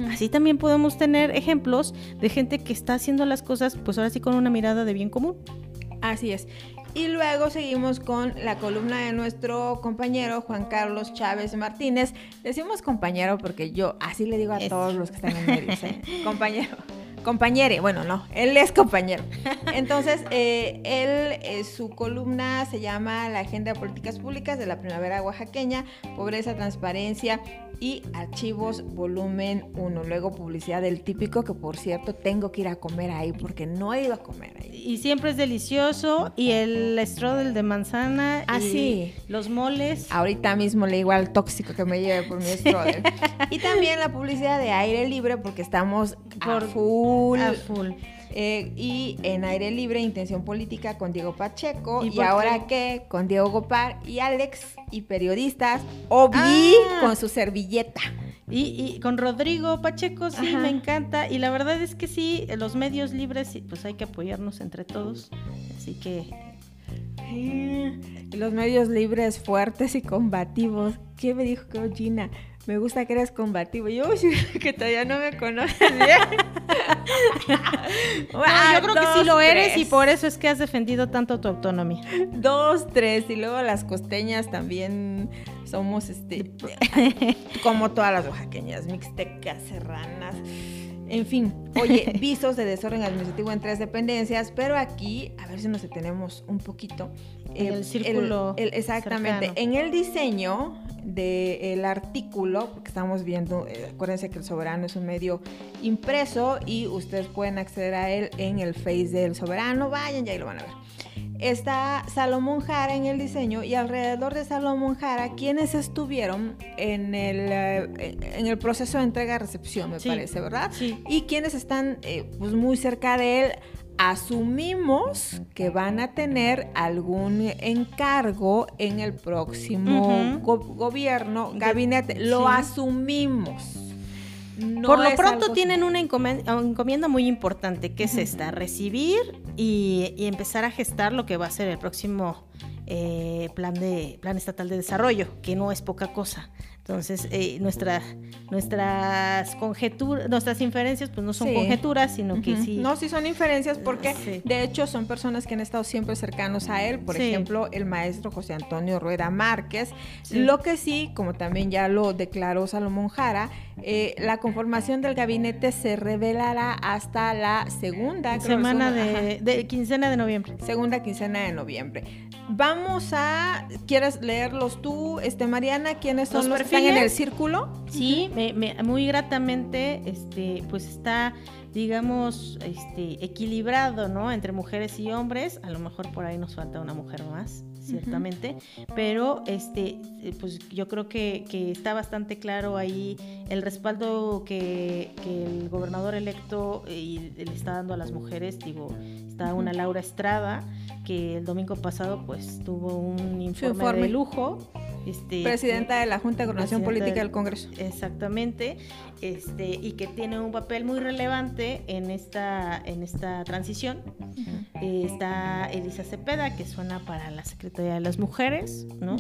así también podemos tener ejemplos de gente que está haciendo las cosas, pues ahora sí con una mirada de bien común. Así es. Y luego seguimos con la columna de nuestro compañero Juan Carlos Chávez Martínez. Decimos compañero porque yo así le digo a todos los que están en medio. compañero. Compañere, bueno, no, él es compañero. Entonces, eh, él, eh, su columna se llama La Agenda de Políticas Públicas de la Primavera Oaxaqueña, Pobreza, Transparencia y Archivos Volumen 1. Luego publicidad del típico, que por cierto tengo que ir a comer ahí porque no he ido a comer ahí. Y siempre es delicioso. Y el strudel de manzana. Ah, y Los moles. Ahorita mismo le digo al tóxico que me lleve por mi strudel. y también la publicidad de aire libre porque estamos por, a full. A full. Eh, y en aire libre, intención política con Diego Pacheco. ¿Y, ahora qué? Con Diego Gopar y Alex y periodistas. Obi ah. con su servilleta. Y, con Rodrigo Pacheco, sí, me encanta. Y la verdad es que sí, los medios libres, pues hay que apoyarnos entre todos. Así que los medios libres, fuertes y combativos. ¿Qué me dijo que Gina? Me gusta que eres combativo. Yo, que todavía no me conoces bien. yo creo que sí lo eres y por eso es que has defendido tanto tu autonomía. Dos, tres. Y luego las costeñas también somos, este, como todas las oaxaqueñas, mixtecas, serranas. En fin, oye, visos de desorden administrativo en tres dependencias, pero aquí, a ver si nos detenemos un poquito. En el, círculo. exactamente. En el diseño del artículo, porque estamos viendo, eh, acuérdense que el Soberano es un medio impreso y ustedes pueden acceder a él en el Face del Soberano. Vayan, ya ahí lo van a ver está Salomón Jara en el diseño y alrededor de Salomón Jara, quienes estuvieron en el, eh, en el proceso de entrega-recepción, me parece, ¿verdad? Sí. Y quienes están eh, pues muy cerca de él, asumimos que van a tener algún encargo en el próximo gobierno, gabinete, lo asumimos. Por lo pronto tienen una encomienda, muy importante, que es esta, recibir y, empezar a gestar lo que va a ser el próximo eh, plan, de, plan estatal de desarrollo, que no es poca cosa. Entonces, eh, nuestra, nuestras conjeturas, nuestras inferencias, pues no son conjeturas, sino que sí. No, sí son inferencias porque de hecho son personas que han estado siempre cercanos a él. Por ejemplo, el maestro José Antonio Rueda Márquez. Lo que sí, como también ya lo declaró Salomón Jara, eh, la conformación del gabinete se revelará hasta la segunda semana de, de, quincena de noviembre. Segunda quincena de noviembre. Vamos a, ¿quieres leerlos tú, este Mariana? ¿Quiénes son los, los están en el círculo. Sí, muy gratamente, este, pues está digamos, este, equilibrado, ¿no? Entre mujeres y hombres. A lo mejor por ahí nos falta una mujer más, ciertamente. Pero este, eh, pues yo creo que, está bastante claro ahí el respaldo que, el gobernador electo eh, le está dando a las mujeres. Digo, está una Laura Estrada, que el domingo pasado pues tuvo un informe. de lujo este, Presidenta de la Junta de Coordinación Política del Congreso. Exactamente, este, y que tiene un papel muy relevante en esta, en esta transición. Eh, está Elisa Cepeda, que suena para la Secretaría de las Mujeres, ¿no?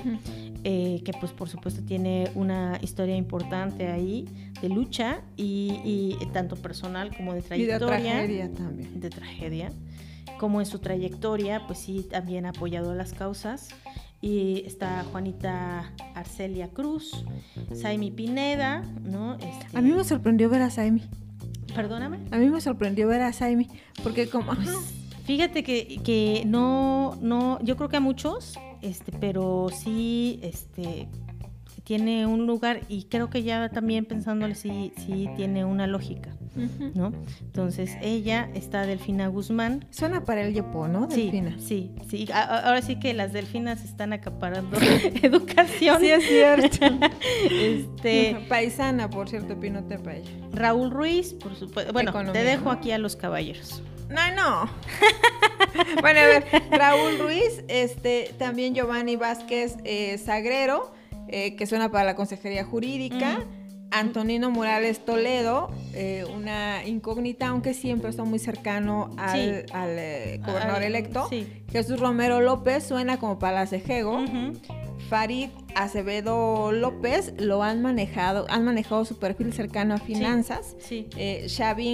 Eh, que pues por supuesto tiene una historia importante ahí de lucha y, tanto personal como de trayectoria. Y de tragedia también. De tragedia. Como en su trayectoria, pues sí, también ha apoyado las causas y está Juanita Arcelia Cruz, Saimi Pineda, ¿no? Este, a mí me sorprendió ver a Saimi. Perdóname. A mí me sorprendió ver a Saimi, porque como... Pues, fíjate que, que, no, no, yo creo que a muchos, este, pero sí, este, tiene un lugar y creo que ya también pensándole sí, sí tiene una lógica, ¿no? Entonces ella está Delfina Guzmán. Suena para el Yepo, ¿no? Delfina. Sí, sí, sí. ahora sí que las delfinas están acaparando educación. Sí, es cierto. este, Paisana, por cierto, Pinote para ella. Raúl Ruiz, por supuesto. Bueno, te dejo aquí a los caballeros. No, no. bueno, a ver, Raúl Ruiz, este, también Giovanni Vázquez eh, Sagrero, eh, que suena para la Consejería Jurídica. Antonino Morales Toledo, eh, una incógnita, aunque siempre está muy cercano al, eh, gobernador electo. Jesús Romero López suena como para la Cejego. Farid Acevedo López lo han manejado, han manejado su perfil cercano a finanzas. Sí,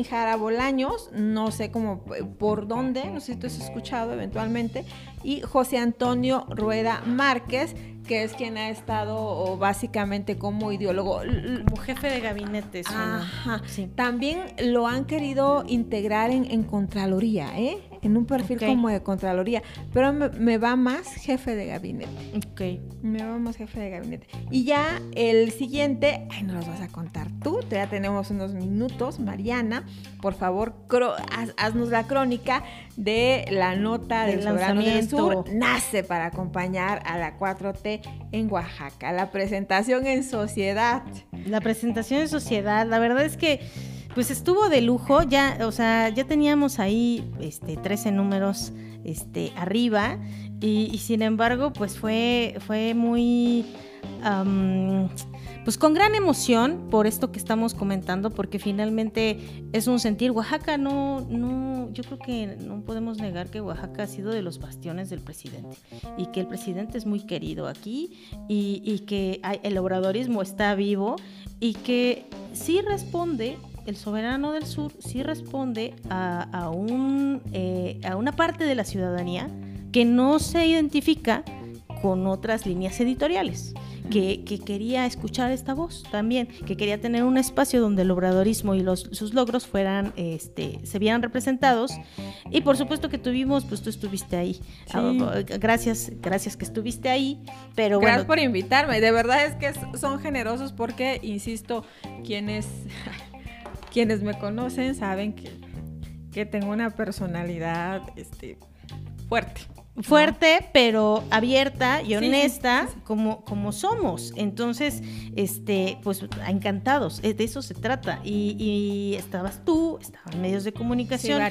Jara Bolaños, no sé cómo, por dónde, no sé si tú has escuchado eventualmente. Y José Antonio Rueda Márquez, que es quien ha estado básicamente como ideólogo. Como jefe de gabinete. Ajá. También lo han querido integrar en, en Contraloría, ¿eh? En un perfil como de Contraloría, pero me, va más jefe de gabinete. Ok. Me va más jefe de gabinete. Y ya el siguiente, ay, no los vas a contar tú, ya tenemos unos minutos, Mariana, por favor, haznos la crónica de la nota del Soberano del Sur, nace para acompañar a la 4T en Oaxaca, la presentación en sociedad. La presentación en sociedad, la verdad es que pues estuvo de lujo, ya, o sea, ya teníamos ahí este, 13 números este, arriba y, sin embargo, pues fue, fue muy... pues con gran emoción por esto que estamos comentando, porque finalmente es un sentir. Oaxaca no, no, yo creo que no podemos negar que Oaxaca ha sido de los bastiones del presidente y que el presidente es muy querido aquí y, y que el obradorismo está vivo y que sí responde el soberano del sur sí responde a, un, eh, a una parte de la ciudadanía que no se identifica con otras líneas editoriales. Que, quería escuchar esta voz también, que quería tener un espacio donde el obradorismo y los, sus logros fueran, este, se vieran representados. Y por supuesto que tuvimos, pues tú estuviste ahí. Ah, gracias, gracias que estuviste ahí. Pero gracias por invitarme. De verdad es que son generosos porque, insisto, quienes quienes me conocen saben que, que tengo una personalidad este, fuerte fuerte, pero abierta y honesta Como, como somos. Entonces, este, pues encantados, de eso se trata. Y, estabas tú, estaban medios de comunicación,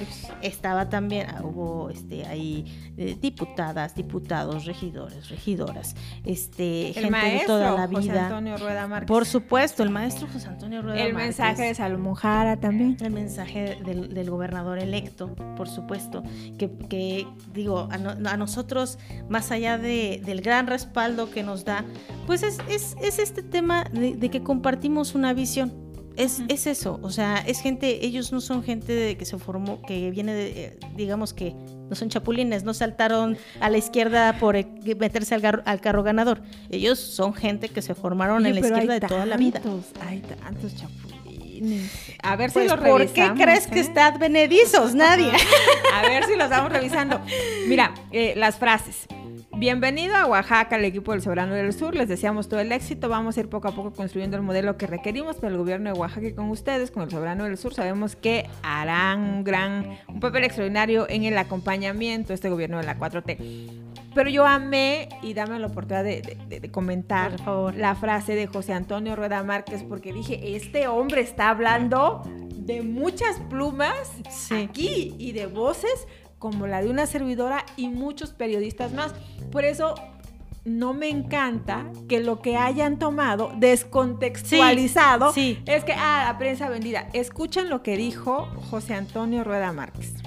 estaba también, ah, hubo este, ahí eh, diputadas, diputados, regidores, regidoras, este, gente de toda la vida. José Antonio Rueda Márquez. Por supuesto, el maestro José Antonio Rueda El mensaje de Salomón Jara también. El mensaje del, gobernador electo, por supuesto, que, que digo, a, a nosotros, más allá de, del gran respaldo que nos da, pues es, es, es este tema de, que compartimos una visión. Es, es, eso, o sea, es gente, ellos no son gente de que se formó, que viene de, digamos que no son chapulines, no saltaron a la izquierda por e, meterse al, al carro ganador. Ellos son gente que se formaron en la izquierda de toda la vida. Hay tantos chapulines. A ver si pues, los ¿Por qué crees que ¿eh? está advenedizos? Nadie. A ver si los estamos revisando. Mira, eh, las frases. Bienvenido a Oaxaca, el equipo del Soberano del Sur. Les deseamos todo el éxito. Vamos a ir poco a poco construyendo el modelo que requerimos para el gobierno de Oaxaca y con ustedes, con el Soberano del Sur. Sabemos que harán un gran, un papel extraordinario en el acompañamiento de este gobierno de la 4T. Pero yo amé, y dame la oportunidad de, comentar la frase de José Antonio Rueda Márquez, porque dije, este hombre está hablando de muchas plumas aquí y de voces como la de una servidora y muchos periodistas más. Por eso no me encanta que lo que hayan tomado descontextualizado es que, ah, la prensa vendida. Escuchen lo que dijo José Antonio Rueda Márquez.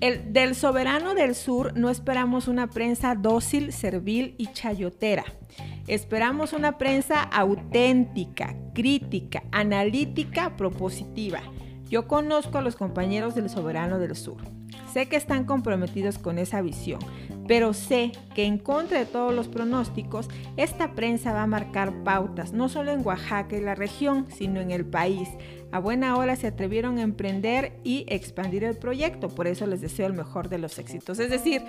El, del soberano del sur no esperamos una prensa dócil, servil y chayotera. Esperamos una prensa auténtica, crítica, analítica, propositiva. Yo conozco a los compañeros del soberano del sur. Sé que están comprometidos con esa visión, pero sé que en contra de todos los pronósticos, esta prensa va a marcar pautas, no solo en Oaxaca y la región, sino en el país. A buena hora se atrevieron a emprender y expandir el proyecto, por eso les deseo el mejor de los éxitos. Es decir,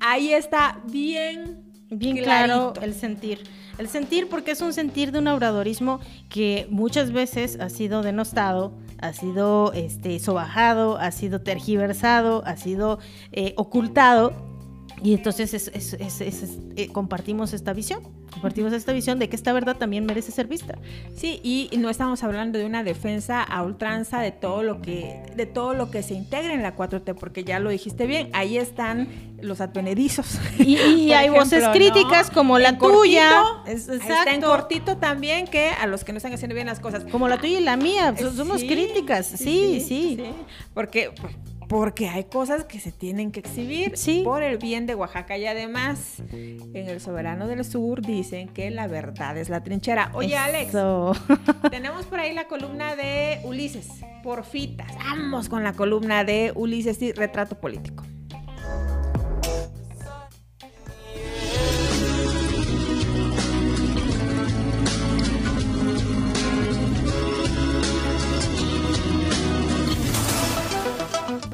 ahí está bien bien claro el sentir. El sentir porque es un sentir de un obradorismo que muchas veces ha sido denostado, ha sido este, sobajado, ha sido tergiversado, ha sido eh, ocultado. Y entonces eh, compartimos esta visión, compartimos esta visión de que esta verdad también merece ser vista. Sí, y no estamos hablando de una defensa a ultranza de todo lo que, de todo lo que se integra en la 4T, porque ya lo dijiste bien, ahí están los advenedizos. Y, hay voces críticas como la tuya. está en cortito también que a los que no están haciendo bien las cosas. Como la tuya y la mía, somos críticas, sí, sí. Porque pues, porque hay cosas que se tienen que exhibir por el bien de Oaxaca y además en el Soberano del Sur dicen que la verdad es la trinchera. Oye Alex, tenemos por ahí la columna de Ulises, porfitas. Vamos con la columna de Ulises y retrato político.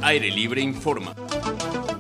Aire Libre informa.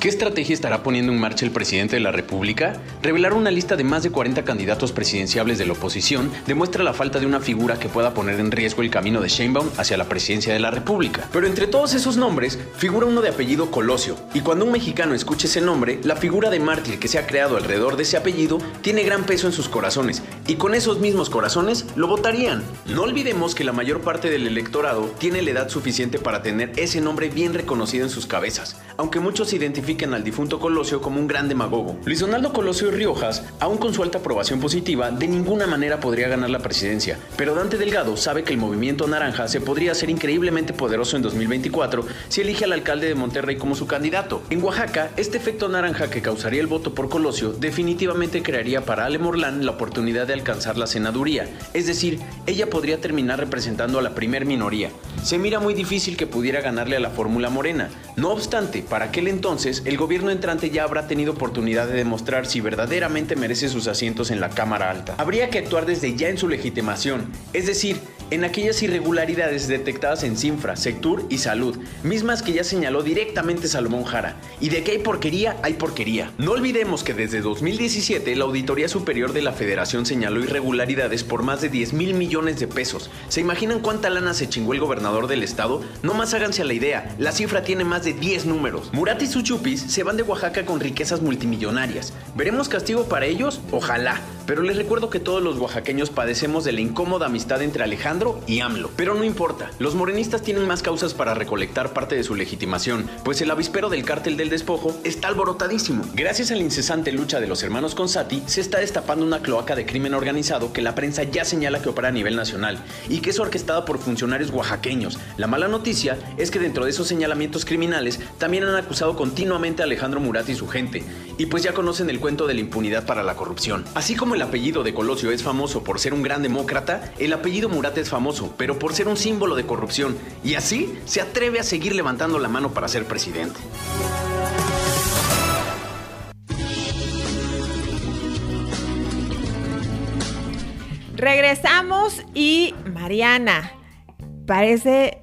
¿Qué estrategia estará poniendo en marcha el presidente de la República? Revelar una lista de más de 40 candidatos presidenciables de la oposición demuestra la falta de una figura que pueda poner en riesgo el camino de Sheinbaum hacia la presidencia de la República. Pero entre todos esos nombres figura uno de apellido Colosio, y cuando un mexicano escuche ese nombre, la figura de mártir que se ha creado alrededor de ese apellido tiene gran peso en sus corazones, y con esos mismos corazones lo votarían. No olvidemos que la mayor parte del electorado tiene la edad suficiente para tener ese nombre bien reconocido en sus cabezas, aunque muchos identifican al difunto Colosio como un gran demagogo. Luis Donaldo Colosio Riojas, aún con su alta aprobación positiva, de ninguna manera podría ganar la presidencia, pero Dante Delgado sabe que el movimiento naranja se podría hacer increíblemente poderoso en 2024 si elige al alcalde de Monterrey como su candidato. En Oaxaca, este efecto naranja que causaría el voto por Colosio definitivamente crearía para Ale Morlán la oportunidad de alcanzar la senaduría, es decir, ella podría terminar representando a la primer minoría. Se mira muy difícil que pudiera ganarle a la fórmula morena. No obstante, para aquel entonces el gobierno entrante ya habrá tenido oportunidad de demostrar si verdaderamente merece sus asientos en la Cámara Alta. Habría que actuar desde ya en su legitimación, es decir, en aquellas irregularidades detectadas en Cinfra, Sectur y Salud, mismas que ya señaló directamente Salomón Jara. Y de que hay porquería, hay porquería. No olvidemos que desde 2017 la Auditoría Superior de la Federación señaló irregularidades por más de 10 mil millones de pesos. ¿Se imaginan cuánta lana se chingó el gobernador del estado? No más háganse a la idea, la cifra tiene más de 10 números. Murat y sus chupis se van de Oaxaca con riquezas multimillonarias. ¿Veremos castigo para ellos? Ojalá. Pero les recuerdo que todos los oaxaqueños padecemos de la incómoda amistad entre Alejandro y AMLO. Pero no importa, los morenistas tienen más causas para recolectar parte de su legitimación, pues el avispero del cártel del despojo está alborotadísimo. Gracias a la incesante lucha de los hermanos Consati, se está destapando una cloaca de crimen organizado que la prensa ya señala que opera a nivel nacional y que es orquestada por funcionarios oaxaqueños. La mala noticia es que dentro de esos señalamientos criminales también han acusado continuamente a Alejandro Murat y su gente, y pues ya conocen el cuento de la impunidad para la corrupción. Así como el apellido de Colosio es famoso por ser un gran demócrata, el apellido Murat es famoso, pero por ser un símbolo de corrupción, y así se atreve a seguir levantando la mano para ser presidente. Regresamos y Mariana, parece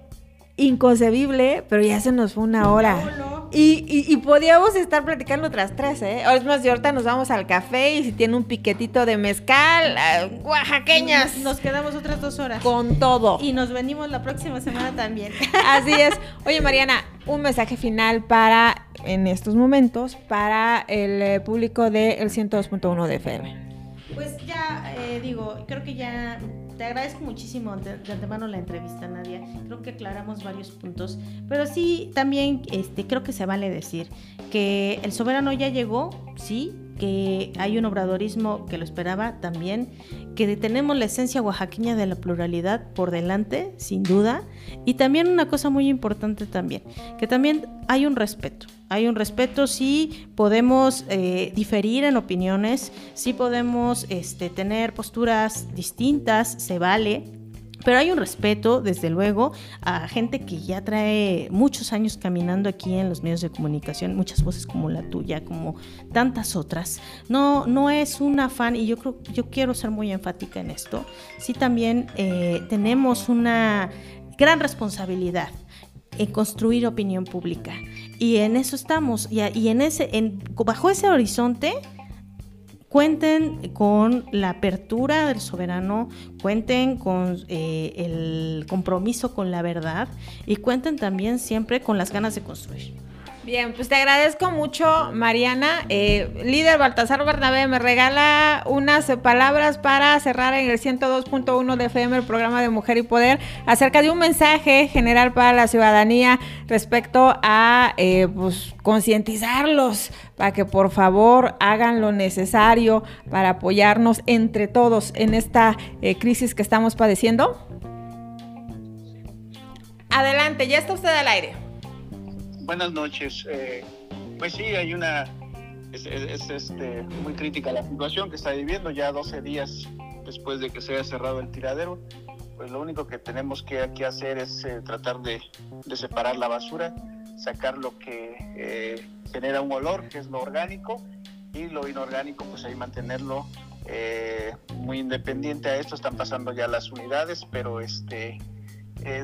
inconcebible, pero ya se nos fue una hora. Y, podíamos estar platicando otras tres, ¿eh? Es más, y ahorita nos vamos al café y si tiene un piquetito de mezcal, uh, oaxaqueñas. Nos quedamos otras dos horas. Con todo. Y nos venimos la próxima semana también. Así es. Oye, Mariana, un mensaje final para, en estos momentos, para el eh, público del de 102.1 de FM. Pues ya, eh, digo, creo que ya te agradezco muchísimo de, antemano la entrevista, Nadia. Creo que aclaramos varios puntos, pero sí también este, creo que se vale decir que el soberano ya llegó, sí, que hay un obradorismo que lo esperaba también, que tenemos la esencia oaxaqueña de la pluralidad por delante, sin duda, y también una cosa muy importante también, que también hay un respeto. Hay un respeto, sí podemos eh, diferir en opiniones, sí podemos este, tener posturas distintas, se vale, pero hay un respeto, desde luego, a gente que ya trae muchos años caminando aquí en los medios de comunicación, muchas voces como la tuya, como tantas otras. No, no es un afán, y yo creo, yo quiero ser muy enfática en esto. Sí, también eh, tenemos una gran responsabilidad en construir opinión pública. Y en eso estamos. Y, en ese, en, bajo ese horizonte, cuenten con la apertura del soberano, cuenten con eh, el compromiso con la verdad y cuenten también siempre con las ganas de construir. Bien, pues te agradezco mucho, Mariana. Eh, líder Baltasar Bernabé, me regala unas palabras para cerrar en el 102.1 de FM, el programa de Mujer y Poder, acerca de un mensaje general para la ciudadanía respecto a eh, pues, concientizarlos para que por favor hagan lo necesario para apoyarnos entre todos en esta eh, crisis que estamos padeciendo. Adelante, ya está usted al aire. Buenas noches. Eh, pues sí, hay una, es, este, muy crítica la situación que está viviendo ya 12 días después de que se haya cerrado el tiradero. Pues lo único que tenemos que, hacer es eh, tratar de, separar la basura, sacar lo que eh, genera un olor, que es lo orgánico, y lo inorgánico, pues ahí mantenerlo muy independiente a esto. Están pasando ya las unidades, pero este,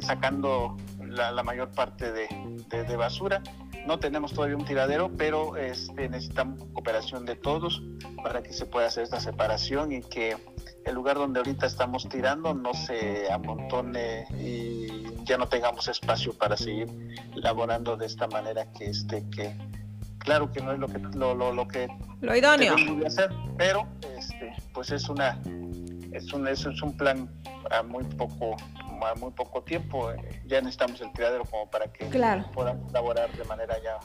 sacando la, mayor parte de, basura. No tenemos todavía un tiradero, pero este, necesitamos cooperación de todos para que se pueda hacer esta separación y que el lugar donde ahorita estamos tirando no se amontone y ya no tengamos espacio para seguir laborando de esta manera que este que claro que no es lo que lo, lo, que lo idóneo hacer pero este pues es una es un es un plan a muy poco a muy poco tiempo, eh, ya necesitamos el tiradero como para que podamos laborar de manera ya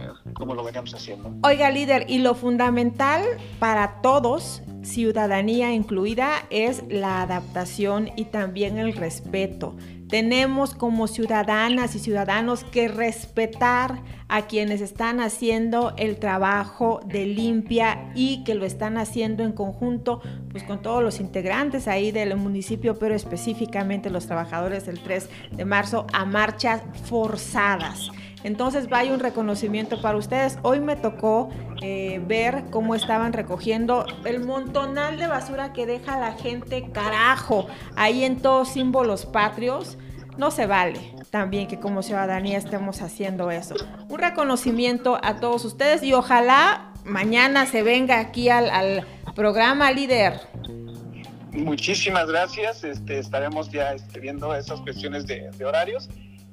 eh, como lo veníamos haciendo. Oiga, líder, y lo fundamental para todos, ciudadanía incluida, es la adaptación y también el respeto. Tenemos como ciudadanas y ciudadanos que respetar a quienes están haciendo el trabajo de limpia y que lo están haciendo en conjunto pues con todos los integrantes ahí del municipio, pero específicamente los trabajadores del 3 de marzo a marchas forzadas. Entonces vaya un reconocimiento para ustedes. Hoy me tocó eh, ver cómo estaban recogiendo el montonal de basura que deja la gente, carajo, ahí en todos símbolos patrios no se vale también que como ciudadanía estemos haciendo eso. Un reconocimiento a todos ustedes y ojalá mañana se venga aquí al, programa líder. Muchísimas gracias. Este, estaremos ya este, viendo esas cuestiones de horarios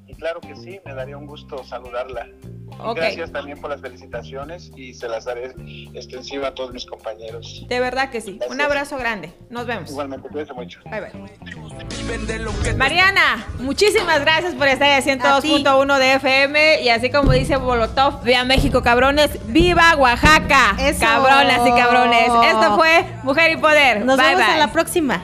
y claro que sí, me daría un gusto saludarla. Gracias también por las felicitaciones y se las daré extensiva a todos mis compañeros. De verdad que sí. Un abrazo grande. Nos vemos. Igualmente, cuídense mucho. Bye bye. Mariana, muchísimas gracias por estar en 102.1 de FM y así como dice Bolotov, vía México, cabrones, viva Oaxaca. Cabronas y cabrones. Esto fue Mujer y Poder. Nos vemos bye. la próxima.